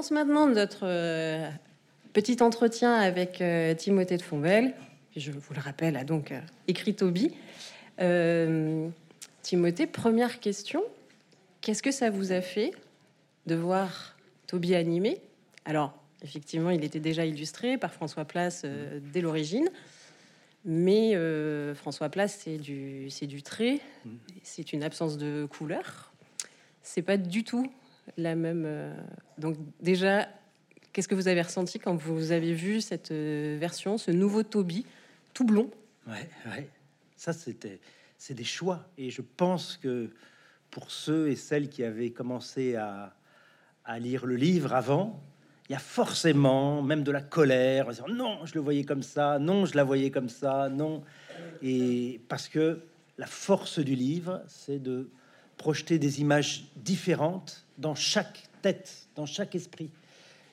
commence maintenant notre euh, petit entretien avec euh, Timothée de Fonvel. Je vous le rappelle, a donc euh, écrit Toby. Timothée, première question. Qu'est-ce que ça vous a fait de voir Toby animé? Alors, effectivement, il était déjà illustré par François Place dès l'origine. Mais François Place, c'est du, c'est du trait, c'est une absence de couleur. C'est pas du tout la même. euh, Donc, déjà, qu'est-ce que vous avez ressenti quand vous avez vu cette euh, version, ce nouveau Toby, tout blond? Ouais, ouais. Ça, c'était, c'est des choix. Et je pense que pour ceux et celles qui avaient commencé à, à lire le livre avant, il y a forcément même de la colère. en disant, Non, je le voyais comme ça. Non, je la voyais comme ça. Non. Et parce que la force du livre, c'est de projeter des images différentes dans chaque tête, dans chaque esprit.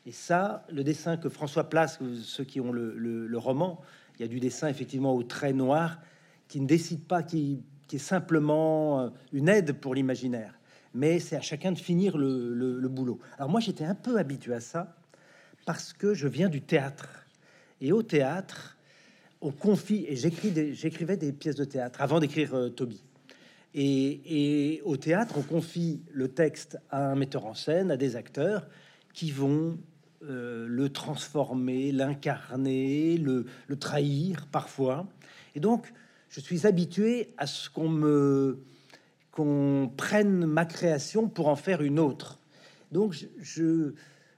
Et ça, le dessin que François Place, ceux qui ont le, roman, il y a du dessin effectivement au trait noir qui ne décide pas, qui, est simplement euh, une aide pour l'imaginaire. Mais c'est à chacun de finir le, boulot. Alors moi, j'étais un peu habitué à ça parce que je viens du théâtre. Et au théâtre, on confie, et j'écrivais des pièces de théâtre avant d'écrire euh, Toby. Et, au théâtre, on confie le texte à un metteur en scène, à des acteurs qui vont euh, le transformer, l'incarner, le, trahir parfois. Et donc, je suis habitué à ce qu'on me qu'on prenne ma création pour en faire une autre. Donc, je,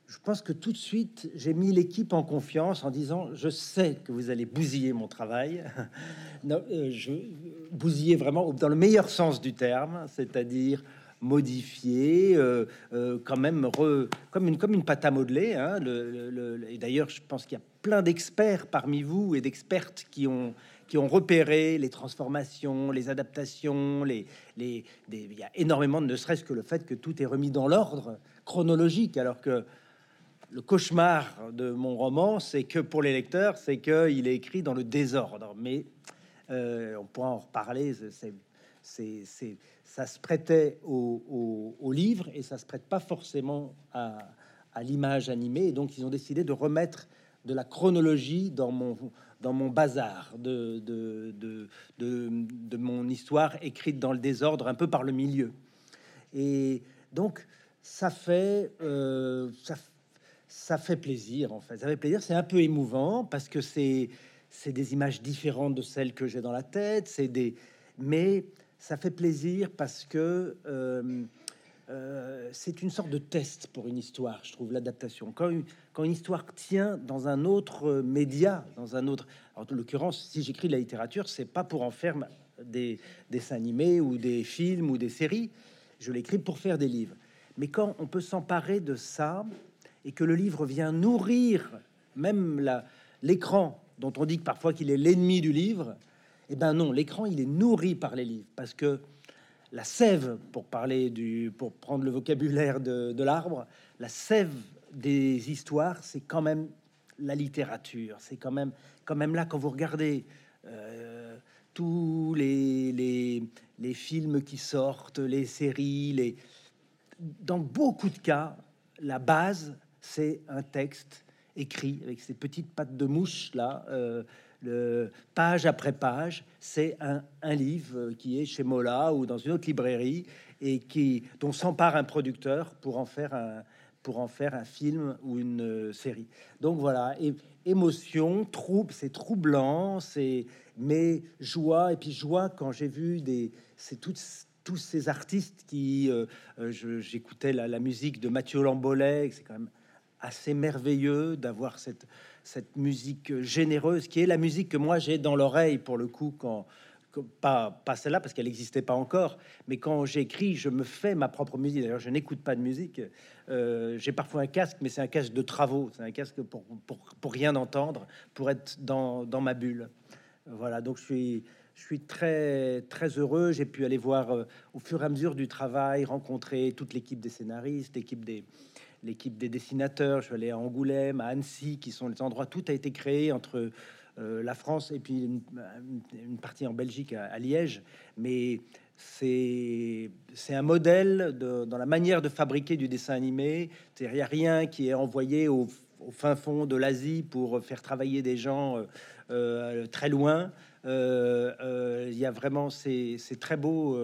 je pense que tout de suite, j'ai mis l'équipe en confiance en disant Je sais que vous allez bousiller mon travail. euh, je bousiller vraiment dans le meilleur sens du terme, c'est-à-dire modifier, euh, euh, quand même comme une pâte à modeler. hein, et d'ailleurs, je pense qu'il y a plein d'experts parmi vous et d'expertes qui ont repéré les transformations, les adaptations, les, les, il y a énormément de ne serait-ce que le fait que tout est remis dans l'ordre chronologique, alors que le cauchemar de mon roman, c'est que pour les lecteurs, c'est qu'il est écrit dans le désordre. Mais euh, on pourra en reparler. c'est- c'est, ça se prêtait au, livre et ça se prête pas forcément à, l'image animée. Et donc, ils ont décidé de remettre de la chronologie dans mon, dans mon bazar, de, mon histoire écrite dans le désordre, un peu par le milieu. Et donc, ça fait, euh, ça, ça fait plaisir, en fait. Ça fait plaisir. C'est un peu émouvant parce que c'est, c'est des images différentes de celles que j'ai dans la tête. C'est des, mais ça fait plaisir parce que euh, euh, c'est une sorte de test pour une histoire, je trouve, l'adaptation. Quand une, quand une histoire tient dans un autre média, dans un autre. En l'occurrence, si j'écris de la littérature, c'est pas pour en faire ma- des dessins animés ou des films ou des séries. Je l'écris pour faire des livres. Mais quand on peut s'emparer de ça et que le livre vient nourrir même l'écran, dont on dit que parfois qu'il est l'ennemi du livre, eh ben non, l'écran il est nourri par les livres parce que la sève, pour parler du, pour prendre le vocabulaire de, de l'arbre, la sève des histoires, c'est quand même la littérature. C'est quand même, quand même là quand vous regardez euh, tous les, les, les films qui sortent, les séries, les, dans beaucoup de cas, la base, c'est un texte écrit avec ces petites pattes de mouche là, euh, le, page après page. C'est un, livre qui est chez Mola ou dans une autre librairie et qui dont s'empare un producteur pour en faire un pour en faire un film ou une euh, série. Donc voilà, émotion, trouble, c'est troublant, c'est mais joie et puis joie quand j'ai vu des c'est toutes tous ces artistes qui euh, euh, j'écoutais la, la musique de Mathieu Lambolet, c'est quand même assez merveilleux d'avoir cette musique généreuse qui est la musique que moi j'ai dans l'oreille pour le coup quand pas pas celle-là parce qu'elle n'existait pas encore, mais quand j'écris, je me fais ma propre musique. D'ailleurs, je n'écoute pas de musique. Euh, j'ai parfois un casque, mais c'est un casque de travaux. C'est un casque pour, rien entendre, pour être dans, ma bulle. Voilà, donc je suis, je suis très, très heureux. J'ai pu aller voir euh, au fur et à mesure du travail, rencontrer toute l'équipe des scénaristes, l'équipe des, l'équipe des dessinateurs. Je suis allé à Angoulême, à Annecy, qui sont les endroits. Tout a été créé entre euh, la France et puis une, partie en Belgique, à, Liège. Mais c'est un modèle dans la manière de fabriquer du dessin animé. Il n'y a rien qui est envoyé au, fin fond de l'Asie pour faire travailler des gens euh, euh, très loin. Il y a vraiment, c'est très beau.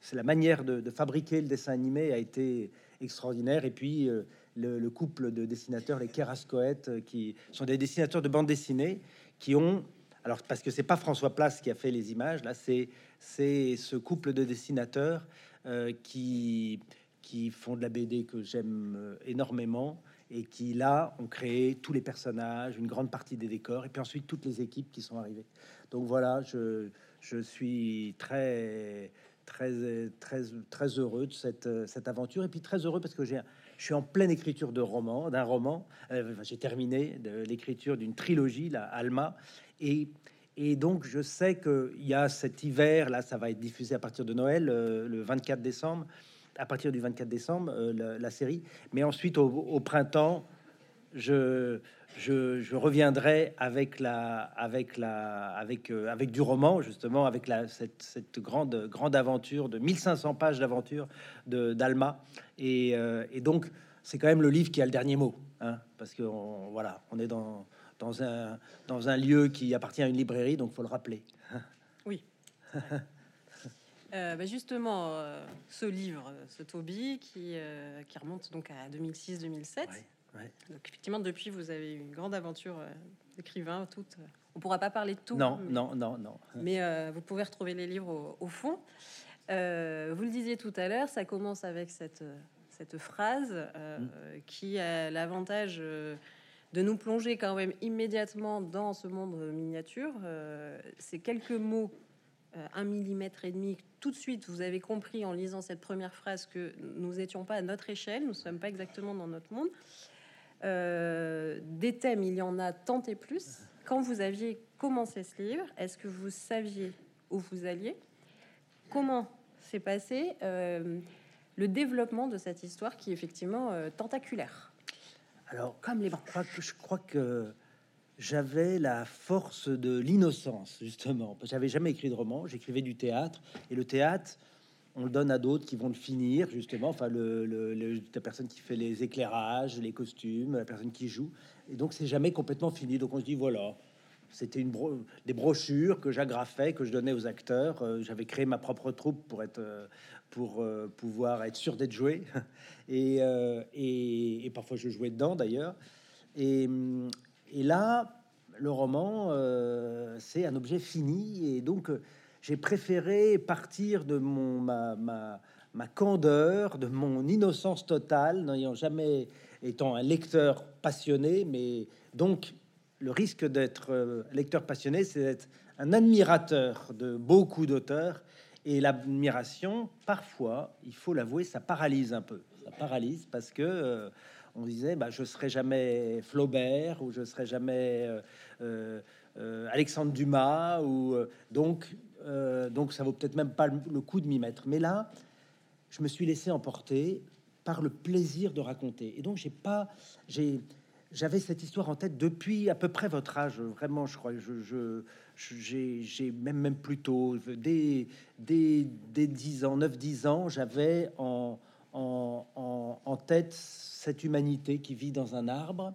c'est la manière de, fabriquer le dessin animé a été extraordinaire. Et puis le, couple de dessinateurs, les Kerascoët, qui sont des dessinateurs de bande dessinée, qui ont alors parce que c'est pas François Place qui a fait les images, là c'est c'est ce couple de dessinateurs euh, qui qui font de la BD que j'aime euh, énormément et qui là ont créé tous les personnages, une grande partie des décors et puis ensuite toutes les équipes qui sont arrivées. Donc voilà, je, je suis très très très très heureux de cette, cette aventure et puis très heureux parce que j'ai je suis en pleine écriture de roman, d'un roman. Euh, j'ai terminé l'écriture d'une trilogie, la Alma, et, et donc je sais qu'il y a cet hiver, là, ça va être diffusé à partir de Noël, euh, le 24 décembre, à partir du 24 décembre, euh, la, série. Mais ensuite, au, printemps, je, je, reviendrai avec la, avec la, avec, avec du roman justement, avec la, cette, cette, grande, grande aventure de 1500 pages d'aventure de d'Alma. Et, et, donc, c'est quand même le livre qui a le dernier mot, hein, parce que voilà, on est dans dans un, dans un lieu qui appartient à une librairie, donc faut le rappeler. Oui. Euh, bah, justement, euh, ce livre, ce Toby, qui, euh, qui remonte donc à 2006-2007. Donc effectivement, depuis, vous avez eu une grande aventure d'écrivain. Toute, on pourra pas parler de tout. Non, non, non, non. Mais vous pouvez retrouver les livres au, fond. vous le disiez tout à l'heure, ça commence avec cette, cette phrase mm. qui a l'avantage de nous plonger quand même immédiatement dans ce monde miniature. Euh, c'est quelques mots, euh, un millimètre et demi. Tout de suite, vous avez compris en lisant cette première phrase que nous n'étions pas à notre échelle, nous ne sommes pas exactement dans notre monde. Euh, des thèmes, il y en a tant et plus. Quand vous aviez commencé ce livre, est-ce que vous saviez où vous alliez? Comment s'est passé le développement de cette histoire qui est effectivement tentaculaire? Alors, comme les je crois que, je crois que j'avais la force de l'innocence, justement. J'avais jamais écrit de roman, j'écrivais du théâtre. Et le théâtre, on le donne à d'autres qui vont le finir, justement. Enfin, le, la personne qui fait les éclairages, les costumes, la personne qui joue. Et donc, c'est jamais complètement fini. Donc, on se dit, voilà, c'était une des brochures que j'agrafais, que je donnais aux acteurs. Euh, j'avais créé ma propre troupe pour être, euh, pour euh, pouvoir être sûr d'être joué. Et, et, parfois je jouais dedans d'ailleurs. Et, et, là, le roman, c'est un objet fini. Et donc, j'ai préféré partir de mon ma, ma, candeur, de mon innocence totale, n'ayant jamais étant un lecteur passionné, mais donc le risque d'être euh, lecteur passionné, c'est d'être un admirateur de beaucoup d'auteurs. Et l'admiration, parfois, il faut l'avouer, ça paralyse un peu. Ça paralyse parce que euh, on disait, bah, je serai jamais Flaubert ou je serai jamais euh, Alexandre Dumas ou donc donc ça vaut peut-être même pas le coup de m'y mettre. Mais là, je me suis laissé emporter par le plaisir de raconter. Et donc j'ai pas j'ai j'avais cette histoire en tête depuis à peu près votre âge, vraiment, je crois. Je, j'ai même, même plus tôt, dès, dès, dès 10 ans, 9-10 ans, j'avais en, en, en, tête cette humanité qui vit dans un arbre.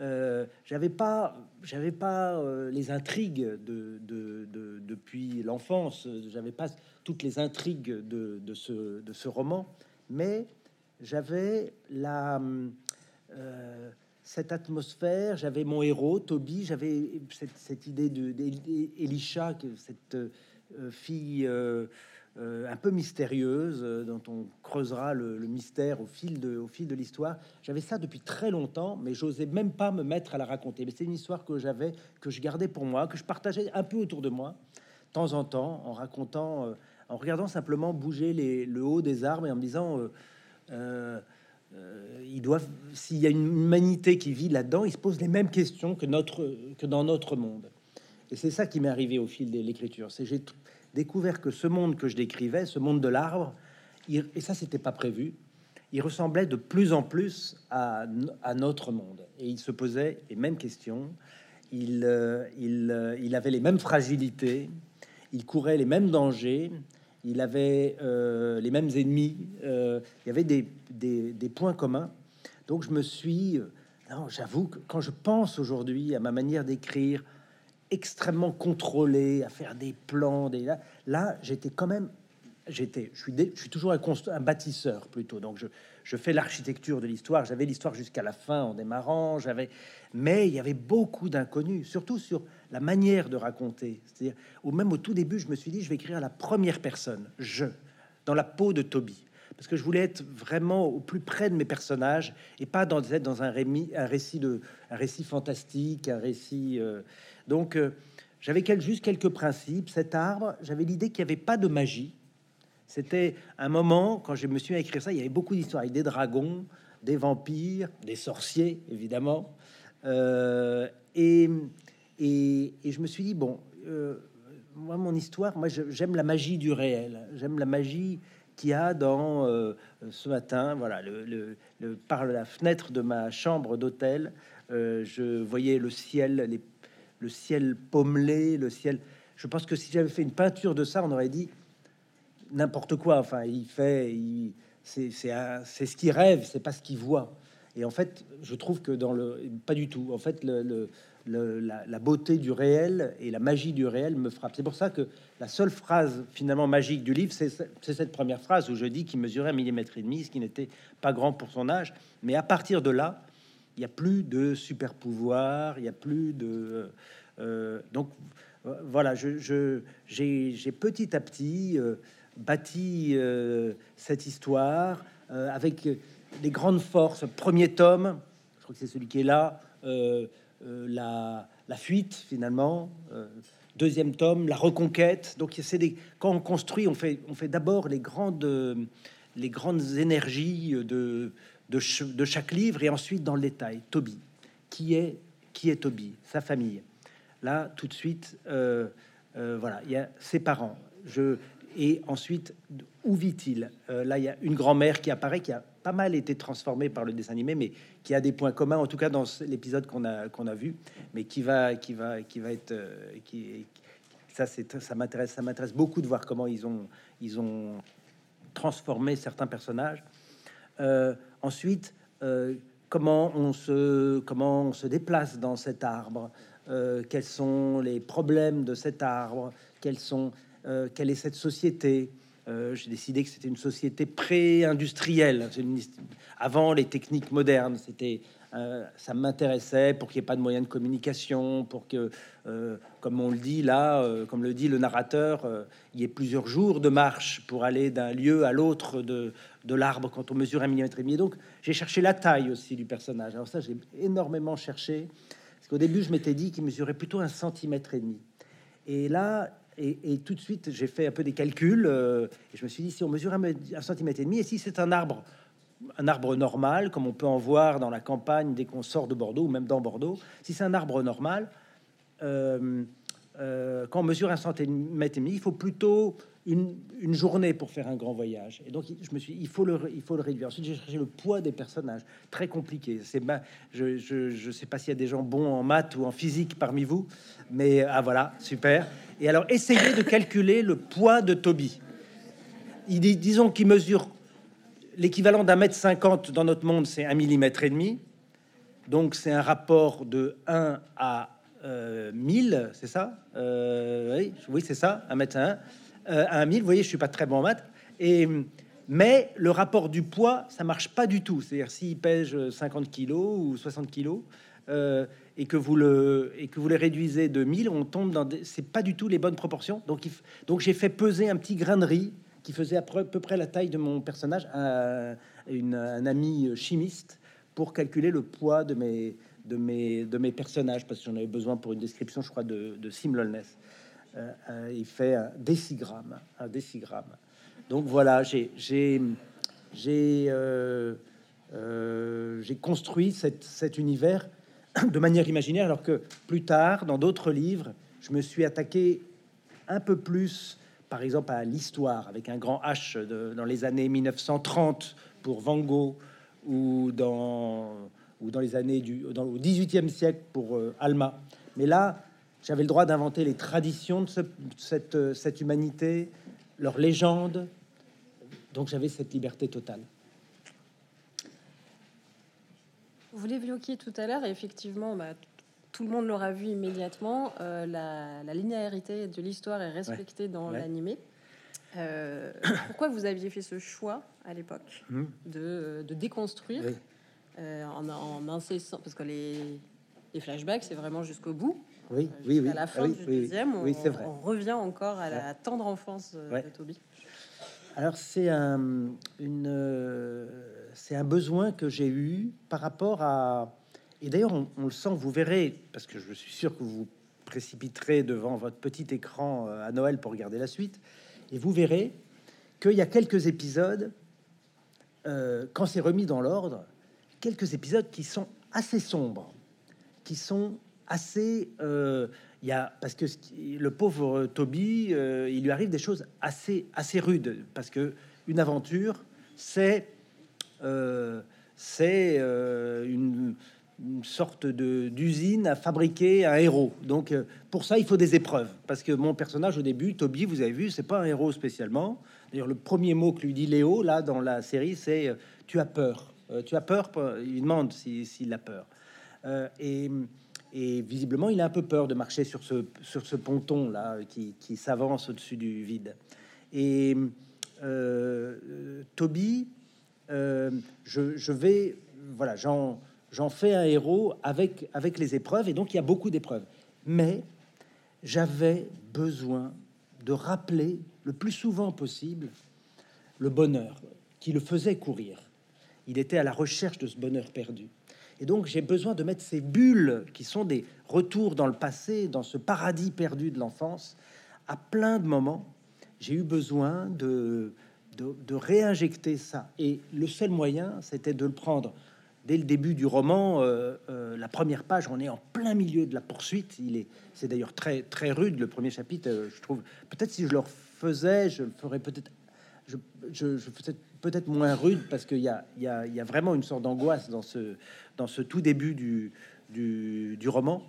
Euh, j'avais pas, j'avais pas euh, les intrigues de, de, depuis l'enfance. J'avais pas toutes les intrigues de, de, ce, de ce roman, mais j'avais la euh, cette atmosphère. J'avais mon héros, Toby. J'avais cette, idée de d'Elisha, cette fille un peu mystérieuse dont on creusera le, mystère au fil de, l'histoire. J'avais ça depuis très longtemps, mais j'osais même pas me mettre à la raconter. Mais c'est une histoire que j'avais, que je gardais pour moi, que je partageais un peu autour de moi, de temps en temps, en racontant, en regardant simplement bouger le haut des arbres et en me disant. Euh, s'il y a une humanité qui vit là-dedans, ils se posent les mêmes questions que dans notre monde. Et c'est ça qui m'est arrivé au fil de l'écriture. C'est j'ai découvert que ce monde que je décrivais, ce monde de l'arbre, et ça c'était pas prévu, il ressemblait de plus en plus à, notre monde. Et il se posait les mêmes questions, il, euh, il, euh, il avait les mêmes fragilités, il courait les mêmes dangers, il avait euh, les mêmes ennemis, il y avait des, des, des, points communs. Donc je me suis, non, j'avoue que quand je pense aujourd'hui à ma manière d'écrire, extrêmement contrôlé, à faire des plans, des là, j'étais quand même, j'étais, je suis, je suis toujours un, un bâtisseur plutôt, donc je, je fais l'architecture de l'histoire. J'avais l'histoire jusqu'à la fin en démarrant, j'avais, mais il y avait beaucoup d'inconnus, surtout sur la manière de raconter. C'est-à-dire, ou même au tout début, je me suis dit, je vais écrire à la première personne, je, dans la peau de Toby. Parce que je voulais être vraiment au plus près de mes personnages et pas dans, être dans un, rémi, un récit de un récit fantastique, un récit. Euh, donc, euh, j'avais juste quelques principes. Cet arbre, j'avais l'idée qu'il n'y avait pas de magie. C'était un moment, quand je me suis mis à écrire ça, il y avait beaucoup d'histoires avec des dragons, des vampires, des sorciers, évidemment. Euh, et, je me suis dit, bon, euh, moi, mon histoire, moi, j'aime la magie du réel. J'aime la magie qu'il y a dans ce matin. Voilà, le, par la fenêtre de ma chambre d'hôtel, je voyais le ciel, les, le ciel pommelé, le ciel. Je pense que si j'avais fait une peinture de ça, on aurait dit n'importe quoi. Enfin, il fait, c'est ce qu'il rêve, c'est pas ce qu'il voit. Et en fait, je trouve que dans le pas du tout. En fait, le, la, beauté du réel et la magie du réel me frappe. C'est pour ça que la seule phrase finalement magique du livre, c'est cette première phrase où je dis qu'il mesurait un millimètre et demi, ce qui n'était pas grand pour son âge. Mais à partir de là, il n'y a plus de super pouvoir, il n'y a plus de euh, donc voilà, je j'ai petit à petit euh, bâti euh, cette histoire euh, avec des grandes forces. Premier tome, je crois que c'est celui qui est là, euh, la, la, fuite finalement. deuxième tome, la reconquête. Donc c'est des quand on construit, on fait on fait d'abord les grandes les grandes énergies de, de, chaque livre et ensuite dans le détail. Toby, qui est qui est Toby, sa famille. Là, tout de suite, voilà, il y a ses parents. Je, et ensuite, où vit-il? Euh, Là, il y a une grand-mère qui apparaît, qui a pas mal été transformée par le dessin animé, mais qui a des points communs, en tout cas dans l'épisode qu'on a, qu'on a vu, mais qui va, qui va, qui va être... Euh, qui, ça, c'est, ça m'intéresse, ça m'intéresse beaucoup de voir comment ils ont, ils ont transformé certains personnages. Euh, ensuite, comment on se, comment on se déplace dans cet arbre, quels sont les problèmes de cet arbre, quels sont euh, quelle est cette société? Euh, j'ai décidé que c'était une société pré-industrielle. Avant les techniques modernes, c'était euh, ça m'intéressait pour qu'il n'y ait pas de moyens de communication, pour que, comme on le dit là, comme le dit le narrateur, il y ait plusieurs jours de marche pour aller d'un lieu à l'autre de, de l'arbre quand on mesure un millimètre et demi. Donc j'ai cherché la taille aussi du personnage. Alors ça, j'ai énormément cherché. Parce qu'au début, je m'étais dit qu'il mesurait plutôt un centimètre et demi. Et là, et, tout de suite, j'ai fait un peu des calculs. Euh, et je me suis dit, si on mesure un, centimètre et demi, et si c'est un arbre, un arbre normal, comme on peut en voir dans la campagne dès qu'on sort de Bordeaux, ou même dans Bordeaux, si c'est un arbre normal, euh, euh, quand on mesure un centimètre et demi, il faut plutôt une, journée pour faire un grand voyage. Et donc, je me suis il faut le, il faut le réduire. Ensuite, j'ai cherché le poids des personnages, très compliqué. C'est je ne sais pas s'il y a des gens bons en maths ou en physique parmi vous, mais ah voilà, super. Et alors, essayez de calculer le poids de Toby. Il disons qu'il mesure l'équivalent d'un mètre cinquante dans notre monde, c'est un millimètre et demi. Donc, c'est un rapport de 1 à euh, 1000, c'est ça? Euh, Oui, c'est ça, un mètre 1 euh, à 1000. Vous voyez, je suis pas très bon en maths. Mais le rapport du poids, ça marche pas du tout. C'est-à-dire, s'il pèse 50 kilos ou 60 kilos, euh, et que vous les réduisez de 1000, on tombe dans des, c'est pas du tout les bonnes proportions. Donc j'ai fait peser un petit grain de riz qui faisait à peu, près la taille de mon personnage un ami chimiste pour calculer le poids de mes de mes de mes personnages parce que j'en avais besoin pour une description, je crois, de, de Simlolness. Euh, euh, il fait un décigramme, un décigramme. Donc voilà, j'ai euh, construit cet univers de manière imaginaire, alors que plus tard, dans d'autres livres, je me suis attaqué un peu plus, par exemple, à l'histoire, avec un grand H dans les années 1930 pour Van Gogh, ou dans, ou dans les années du au 18e siècle pour euh, Alma. Mais là, j'avais le droit d'inventer les traditions de cette, cette, humanité, leur légende. Donc j'avais cette liberté totale. Vous l'évoquiez tout à l'heure, effectivement, bah, tout le monde l'aura vu immédiatement. euh, la, la linéarité de l'histoire est respectée dans Ouais. l'animé. Euh, pourquoi vous aviez fait ce choix à l'époque Hmm. de, de déconstruire Oui. euh, en, en incessant Parce que les, les flashbacks, c'est vraiment jusqu'au bout. Oui, oui, oui. la Ah fin oui, du oui, deuxième, on, vrai. revient encore à la tendre enfance Ouais. de Toby. Alors c'est un, une, c'est un besoin que j'ai eu par rapport à... Et d'ailleurs, on, le sent, vous verrez, parce que je suis sûr que vous précipiterez devant votre petit écran euh, à Noël pour regarder la suite, et vous verrez qu'il y a quelques épisodes, euh, quand c'est remis dans l'ordre, quelques épisodes qui sont assez sombres, qui sont assez... euh, il y a parce que le pauvre Toby, il lui arrive des choses assez assez rudes parce que une aventure, c'est c'est une, une sorte de d'usine à fabriquer un héros. Donc euh, pour ça, il faut des épreuves parce que mon personnage au début, Toby, vous avez vu, c'est pas un héros spécialement. D'ailleurs, le premier mot que lui dit Léo là dans la série, c'est euh, tu as peur. Euh, tu as peur. Il demande si- s'il a peur. Et visiblement, il a un peu peur de marcher sur ce, sur ce ponton là qui, qui s'avance au-dessus du vide. Et Toby, je, je vais, voilà, j'en, j'en fais un héros avec, avec les épreuves, et donc il y a beaucoup d'épreuves. Mais j'avais besoin de rappeler le plus souvent possible le bonheur qui le faisait courir. Il était à la recherche de ce bonheur perdu. Et donc j'ai besoin de mettre ces bulles qui sont des retours dans le passé, dans ce paradis perdu de l'enfance, à plein de moments. J'ai eu besoin de, de, de réinjecter ça. Et le seul moyen, c'était de le prendre dès le début du roman. euh, euh, la première page, on est en plein milieu de la poursuite. Il est, c'est d'ailleurs très très rude le premier chapitre. euh, je trouve. Peut-être si je le refaisais, je le ferais peut-être. Je, je, peut-être moins rude parce qu'il y a, y, a, y a vraiment une sorte d'angoisse dans ce, dans ce tout début du, du, du roman,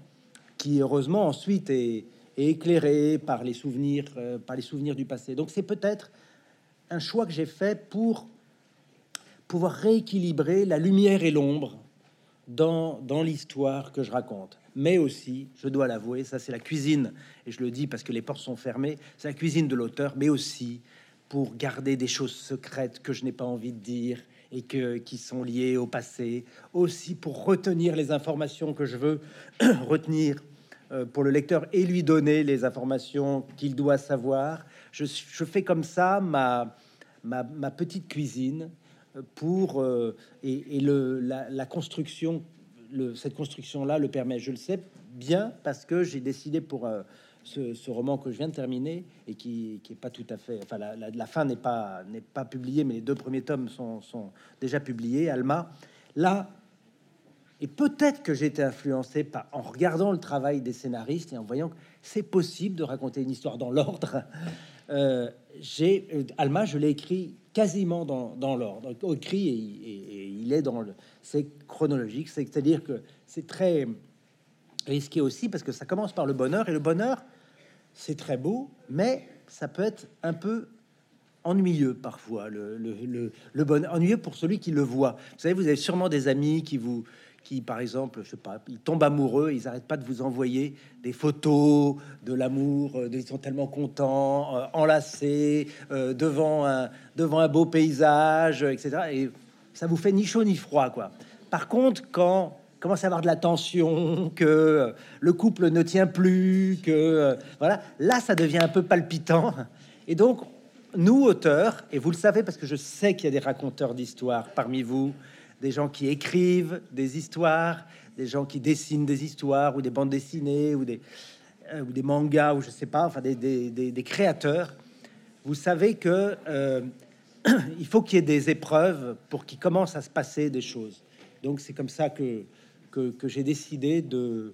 qui heureusement ensuite est, est éclairé par les souvenirs, par les souvenirs du passé. Donc c'est peut-être un choix que j'ai fait pour pouvoir rééquilibrer la lumière et l'ombre dans, dans l'histoire que je raconte. Mais aussi, je dois l'avouer, ça c'est la cuisine, et je le dis parce que les portes sont fermées, c'est la cuisine de l'auteur, mais aussi pour garder des choses secrètes que je n'ai pas envie de dire et que, qui sont liées au passé, aussi pour retenir les informations que je veux retenir euh, pour le lecteur et lui donner les informations qu'il doit savoir. Je, fais comme ça ma, ma, petite cuisine pour euh, et, le, la, construction, le, cette construction-là le permet. Je le sais bien parce que j'ai décidé pour euh, ce, roman que je viens de terminer et qui, qui est pas tout à fait, enfin la, fin n'est pas n'est pas publiée, mais les deux premiers tomes sont, déjà publiés. Alma, là. Et peut-être que j'ai été influencé par en regardant le travail des scénaristes et en voyant que c'est possible de raconter une histoire dans l'ordre. Euh, j'ai Alma, je l'ai écrit quasiment dans, l'ordre, écrit et, et- il est dans le, c'est chronologique, c'est- c'est-à-dire que c'est très risqué aussi parce que ça commence par le bonheur et le bonheur, c'est très beau, mais ça peut être un peu ennuyeux parfois. Le bonheur ennuyeux pour celui qui le voit. Vous savez, vous avez sûrement des amis qui vous par exemple, je sais pas, ils tombent amoureux, ils arrêtent pas de vous envoyer des photos de l'amour, euh, ils sont tellement contents, euh, enlacés euh, devant un devant un beau paysage, etc. Et ça vous fait ni chaud ni froid, quoi. Par contre, quand commence à avoir de la tension, que le couple ne tient plus, que voilà, là ça devient un peu palpitant. Et donc, nous auteurs, et vous le savez parce que je sais qu'il y a des raconteurs d'histoires parmi vous, des gens qui écrivent des histoires, des gens qui dessinent des histoires ou des bandes dessinées ou des euh, mangas ou je sais pas, enfin des, créateurs. Vous savez que euh, il faut qu'il y ait des épreuves pour qu'il commence à se passer des choses. Donc c'est comme ça que, j'ai décidé de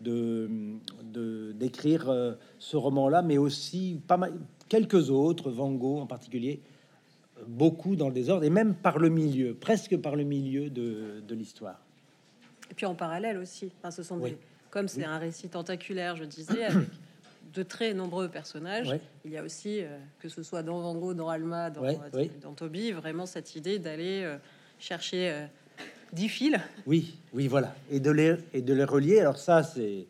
d'écrire euh, ce roman-là, mais aussi pas mal, quelques autres, Van Gogh en particulier, beaucoup dans le désordre, et même par le milieu, presque par le milieu de, de l'histoire. Et puis en parallèle aussi, enfin, ce sont Oui. des, comme c'est Oui. un récit tentaculaire, je disais, avec de très nombreux personnages. Il y a aussi, euh, que ce soit dans Van Gogh, dans Alma, dans, euh, dans Toby, vraiment cette idée d'aller euh, chercher euh, dix fils. Oui, oui, voilà. Et de les, et de les relier. Alors ça, c'est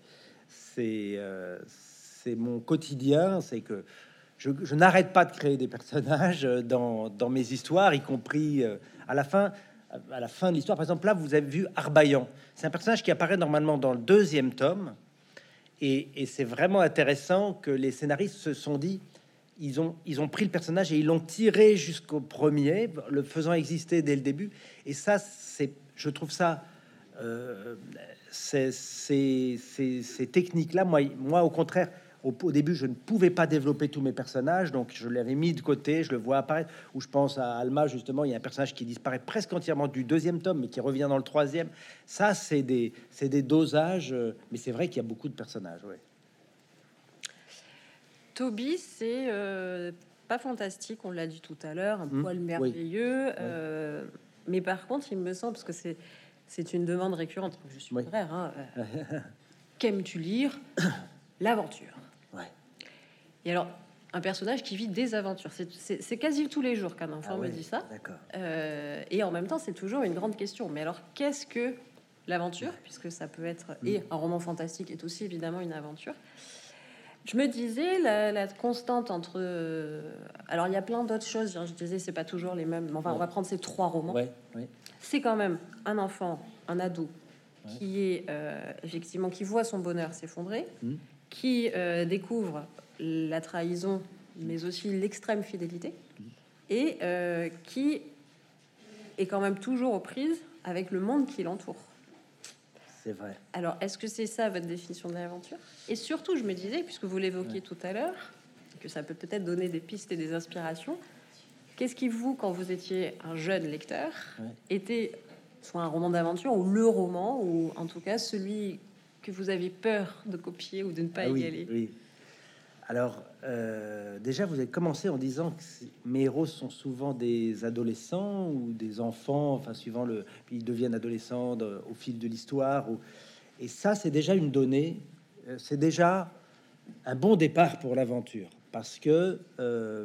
c'est c'est mon quotidien. C'est que je, n'arrête pas de créer des personnages dans, dans mes histoires, y compris euh, à la fin. À la fin de l'histoire, par exemple, là, vous avez vu Arbayan. C'est un personnage qui apparaît normalement dans le deuxième tome. Et, c'est vraiment intéressant que les scénaristes se sont dit, ils ont, ils ont pris le personnage et ils l'ont tiré jusqu'au premier, le faisant exister dès le début. Et ça, c'est, je trouve ça, euh, c'est- ces techniques-là, moi, moi, au contraire, au, au début, je ne pouvais pas développer tous mes personnages, donc je l'avais mis de côté, je le vois apparaître. Ou je pense à Alma, justement, il y a un personnage qui disparaît presque entièrement du deuxième tome, mais qui revient dans le troisième. Ça, c'est des, c'est des dosages, euh, mais c'est vrai qu'il y a beaucoup de personnages, ouais. Toby, c'est euh, pas fantastique, on l'a dit tout à l'heure, un Mm, poil oui. merveilleux. euh, mais par contre, il me semble, parce que c'est c'est une demande récurrente, je suis Oui. frère, hein, qu'aimes-tu lire? L'aventure. Et alors, un personnage qui vit des aventures. C'est- quasi tous les jours qu'un enfant Ah me dit ça. Euh, et en même temps, c'est toujours une grande question. Mais alors, qu'est-ce que l'aventure Puisque ça peut être. Et un roman fantastique est aussi évidemment une aventure. Je me disais, la, la constante entre. euh, Alors, il y a plein d'autres choses. Je disais, c'est pas toujours les mêmes. mais Enfin, on va prendre ces trois romans. Ouais, ouais. C'est quand même un enfant, un ado, qui est euh, effectivement qui voit son bonheur s'effondrer, Mm. qui euh, découvre la trahison, mais aussi l'extrême fidélité, et euh, qui est quand même toujours aux prises avec le monde qui l'entoure. C'est vrai. Alors, est-ce que c'est ça votre définition de l'aventure? Et surtout, je me disais, puisque vous l'évoquiez tout à l'heure, que ça peut peut-être donner des pistes et des inspirations, qu'est-ce qui, vous, quand vous étiez un jeune lecteur, Ouais. était soit un roman d'aventure, ou le roman, ou en tout cas celui que vous avez peur de copier ou de ne pas Ah oui, égaler? oui. Alors, euh, déjà, vous avez commencé en disant que mes héros sont souvent des adolescents ou des enfants, enfin, suivant le. Ils deviennent adolescents au fil de l'histoire. Et ça, c'est déjà une donnée. euh, C'est déjà un bon départ pour l'aventure. Parce que, euh,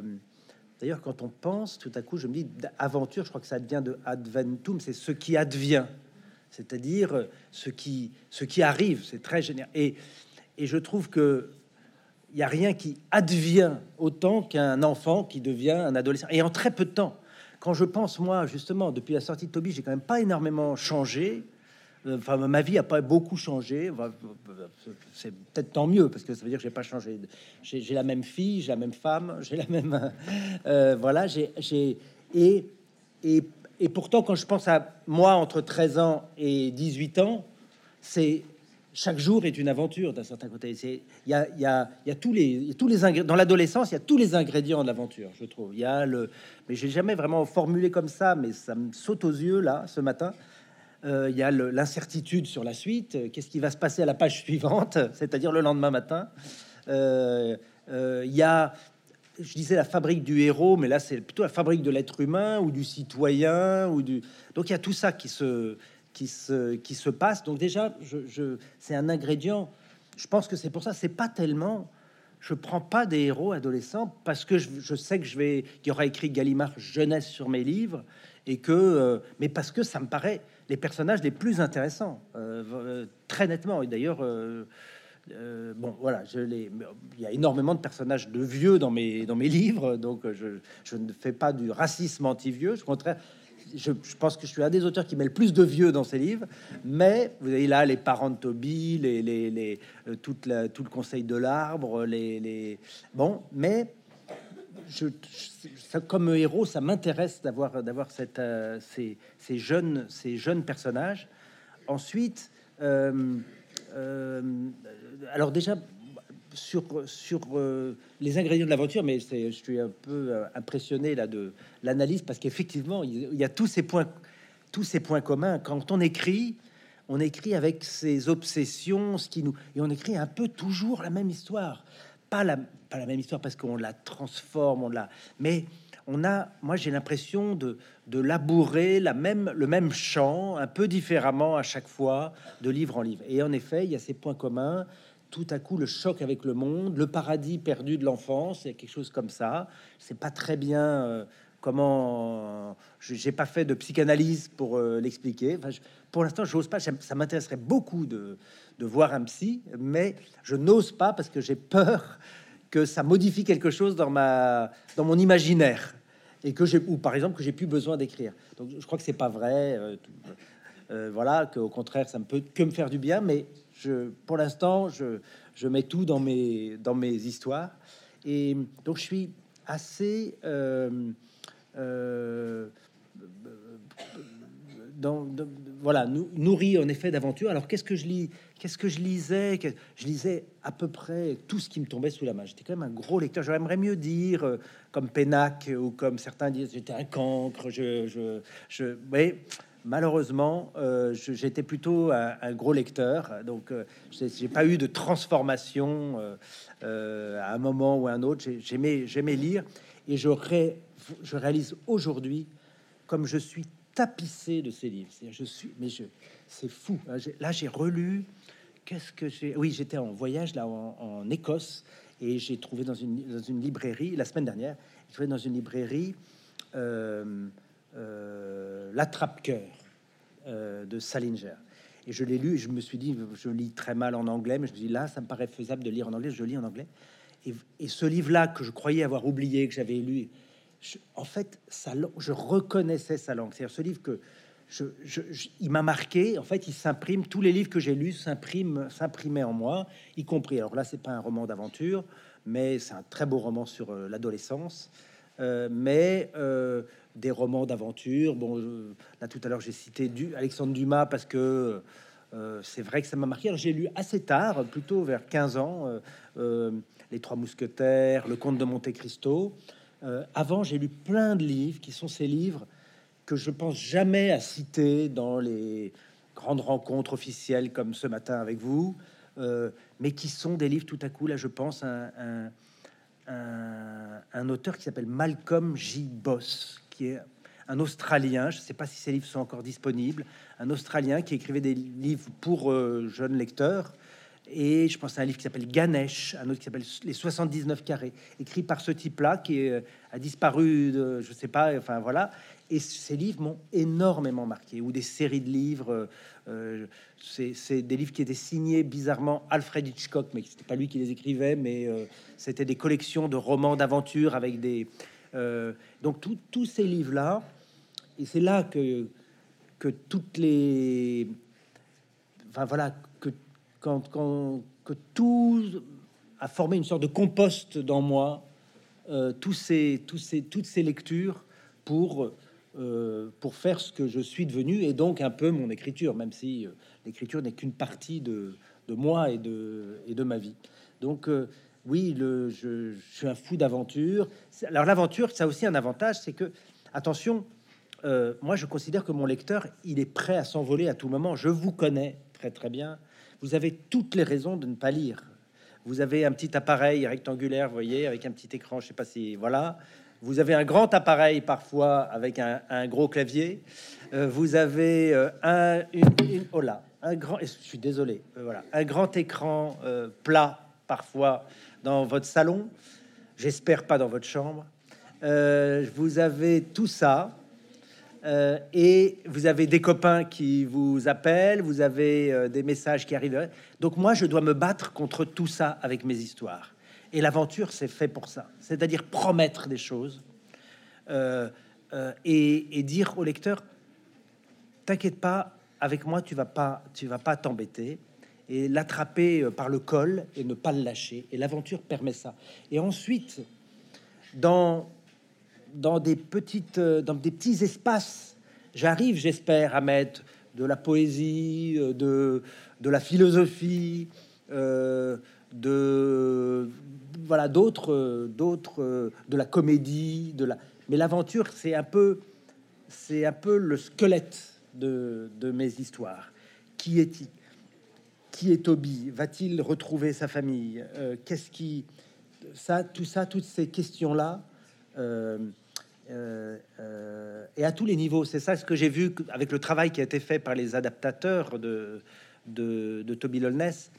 d'ailleurs, quand on pense, tout à coup, je me dis, aventure, je crois que ça devient de adventum, c'est ce qui advient. C'est-à-dire ce qui, ce qui arrive. C'est très général. Et, et je trouve que il n'y a rien qui advient autant qu'un enfant qui devient un adolescent. Et en très peu de temps. Quand je pense, moi, justement, depuis la sortie de Toby, j'ai quand même pas énormément changé. Euh, Enfin, ma vie a pas beaucoup changé. C'est peut-être tant mieux parce que ça veut dire que j'ai pas changé. J'ai la même fille, j'ai la même femme, j'ai la même. euh, voilà, j'ai- Et, et, et pourtant, quand je pense à moi entre 13 ans et 18 ans, c'est chaque jour est une aventure d'un certain côté. Il y a, tous les tous dans l'adolescence, il y a tous les ingrédients de l'aventure, je trouve. Il y a le mais j'ai jamais vraiment formulé comme ça, mais ça me saute aux yeux là ce matin. Euh, il y a l'incertitude sur la suite. Qu'est-ce qui va se passer à la page suivante, c'est-à-dire le lendemain matin? Euh, euh, il y a je disais la fabrique du héros, mais là c'est plutôt la fabrique de l'être humain ou du citoyen ou du. Donc il y a tout ça qui se qui se qui se passe. Donc déjà, je, c'est un ingrédient. Je pense que c'est pour ça. C'est pas tellement. Je prends pas des héros adolescents parce que je, sais que je vais qu'il y aura écrit Gallimard jeunesse sur mes livres et que euh, mais parce que ça me paraît les personnages les plus intéressants euh, euh, très nettement et d'ailleurs bon, voilà, je les, il y a énormément de personnages de vieux dans mes, dans mes livres, donc je, je ne fais pas du racisme anti-vieux. Au contraire, je, pense que je suis un des auteurs qui met le plus de vieux dans ses livres. Mais vous avez là les parents de Toby, les, euh, tout le conseil de l'arbre, les. Bon, mais je, comme héros, ça m'intéresse d'avoir euh, ces, ces jeunes personnages. Ensuite, euh, euh, alors déjà sur euh, les ingrédients de l'aventure, mais c'est je suis un peu euh, impressionné là de l'analyse parce qu'effectivement il y a tous ces points tous ces points communs quand on écrit. On écrit avec ses obsessions, ce qui nous et on écrit un peu toujours la même histoire, pas la pas la même histoire parce qu'on la transforme, on la mais on a, moi j'ai l'impression de, de labourer la même, le même champ un peu différemment à chaque fois de livre en livre. Et en effet, il y a ces points communs tout à coup le choc avec le monde, le paradis perdu de l'enfance, et quelque chose comme ça. C'est pas très bien euh, comment. J'ai pas fait de psychanalyse pour euh, l'expliquer. Pour l'instant, j'ose pas. Ça m'intéresserait beaucoup de, voir un psy, mais je n'ose pas parce que j'ai peur que ça modifie quelque chose dans ma dans mon imaginaire et que j'ai ou par exemple que j'ai plus besoin d'écrire. Donc je crois que c'est pas vrai. euh, euh, voilà, qu'au contraire, ça ne peut que me faire du bien, mais pour l'instant, je, mets tout dans mes, histoires. Et donc, je suis assez euh, euh, voilà, nou- nourri en effet d'aventure. Alors, qu'est-ce que je lis Qu'est-ce que je lisais Je lisais à peu près tout ce qui me tombait sous la main. J'étais quand même un gros lecteur. J'aimerais mieux dire, euh, comme Pénac ou comme certains disent, j'étais un cancre. Je, je, je, mais malheureusement, euh, j'étais plutôt un, gros lecteur. Donc, euh, j'ai pas eu de transformation euh, euh, à un moment ou à un autre. J'ai- J'aimais, lire et je, ré- je réalise aujourd'hui comme je suis tapissé de ces livres. Je suis, mais c'est fou. hein. Là, j'ai relu. Qu'est-ce que j'ai Oui, j'étais en voyage là en, Écosse et j'ai trouvé dans une, librairie la semaine dernière. J'ai dans une librairie euh, L'attrape-cœur euh, de Salinger. Et je l'ai lu et je me suis dit, je lis très mal en anglais, mais je me dis là, ça me paraît faisable de lire en anglais. Je lis en anglais. Et, ce livre-là que je croyais avoir oublié, que j'avais lu, je- en fait, sa je reconnaissais sa langue. C'est-à-dire ce livre que je, il m'a marqué. En fait, il s'imprime. Tous les livres que j'ai lus s'impriment, s'imprimaient en moi, y compris. Alors là, c'est pas un roman d'aventure, mais c'est un très beau roman sur euh, l'adolescence. Mais des romans d'aventure. Bon, là tout à l'heure, j'ai cité du Alexandre Dumas parce que euh, c'est vrai que ça m'a marqué. J'ai lu assez tard, plutôt vers 15 ans, euh, euh, Les Trois Mousquetaires, Le Comte de Monte Cristo. Avant, j'ai lu plein de livres qui sont ces livres que je pense jamais à citer dans les grandes rencontres officielles comme ce matin avec vous, mais qui sont des livres tout à coup, là je pense, un- un- auteur qui s'appelle Malcolm J. Boss, qui est un Australien, je ne sais pas si ces livres sont encore disponibles, un Australien qui écrivait des livres pour euh, jeunes lecteurs. Et je pense à un livre qui s'appelle Ganesh, un autre qui s'appelle Les 79 carrés, écrit par ce type-là qui euh, a disparu, de, je sais pas, enfin voilà. Et ces livres m'ont énormément marqué, ou des séries de livres. euh, euh, c'est des livres qui étaient signés bizarrement Alfred Hitchcock, mais c'était pas lui qui les écrivait, mais c'était des collections de romans d'aventure avec des. donc tous ces livres-là, et c'est là que que toutes les, enfin voilà, quand, que tout a formé une sorte de compost dans moi, euh, ces, tous ces, toutes ces lectures pour euh, pour faire ce que je suis devenu et donc un peu mon écriture, même si euh, l'écriture n'est qu'une partie de, de moi et de, et de ma vie. Donc euh, oui, je, je suis un fou d'aventure. Alors l'aventure, ça a aussi un avantage, c'est que, attention, moi je considère que mon lecteur, il est prêt à s'envoler à tout moment. Je vous connais très très bien. Vous avez toutes les raisons de ne pas lire. Vous avez un petit appareil rectangulaire, voyez, avec un petit écran, je sais pas si voilà. Vous avez un grand appareil parfois avec un, gros clavier. Euh, vous avez euh, un, oh là, un grand. Je suis désolé. euh, voilà, un grand écran plat parfois dans votre salon. J'espère pas dans votre chambre. Vous avez tout ça. Euh, et vous avez des copains qui vous appellent, vous avez euh, des messages qui arrivent. Donc moi, je dois me battre contre tout ça avec mes histoires. Et l'aventure, c'est fait pour ça. C'est-à-dire promettre des choses euh, et, et dire au lecteur, t'inquiète pas, avec moi, tu vas pas, tu vas pas t'embêter et l'attraper par le col et ne pas le lâcher. Et l'aventure permet ça. Et ensuite, dans dans des petites, euh, dans des petits espaces. J'arrive, j'espère, à mettre de la poésie, euh, de, de la philosophie, euh, de voilà d'autres, d'autres, de la comédie, de la. Mais l'aventure, c'est un peu, c'est un peu le squelette de, de mes histoires. Qui est-il? Qui est Toby? Va-t-il retrouver sa famille? Qu'est-ce qui ça, tout ça, toutes ces questions-là. euh, euh, euh, et à tous les niveaux. C'est ça ce que j'ai vu avec le travail qui a été fait par les adaptateurs de, de, de Toby Lolness.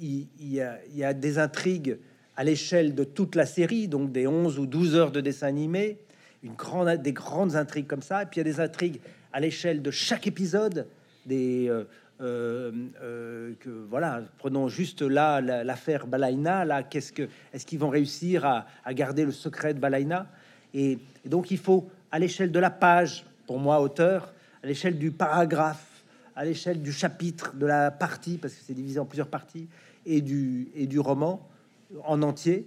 Il, y a, des intrigues à l'échelle de toute la série, donc des 11 ou 12 heures de dessin animé, une grande, des grandes intrigues comme ça, et puis il y a des intrigues à l'échelle de chaque épisode, des euh, voilà, prenons juste là l'affaire Balaina, là, qu'est-ce que est-ce qu'ils vont réussir à, à, garder le secret de Balaina et, donc il faut à l'échelle de la page, pour moi auteur, à l'échelle du paragraphe, à l'échelle du chapitre, de la partie, parce que c'est divisé en plusieurs parties, et du, et du roman en entier,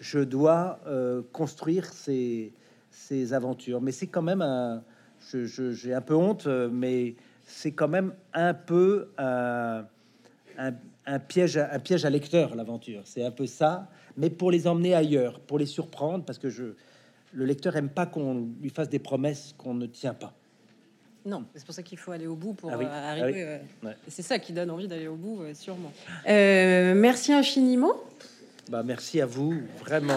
je dois euh, construire ces, ces, aventures. Mais c'est quand même un... J'ai un peu honte, mais c'est quand même un peu un, un, piège, un piège à lecteur, l'aventure. C'est un peu ça, mais pour les emmener ailleurs, pour les surprendre, parce que je, le lecteur aime pas qu'on lui fasse des promesses qu'on ne tient pas. Non, c'est pour ça qu'il faut aller au bout pour ah euh, ah arriver. Euh, c'est ça qui donne envie d'aller au bout, euh, sûrement. merci infiniment. Bah, merci à vous, vraiment.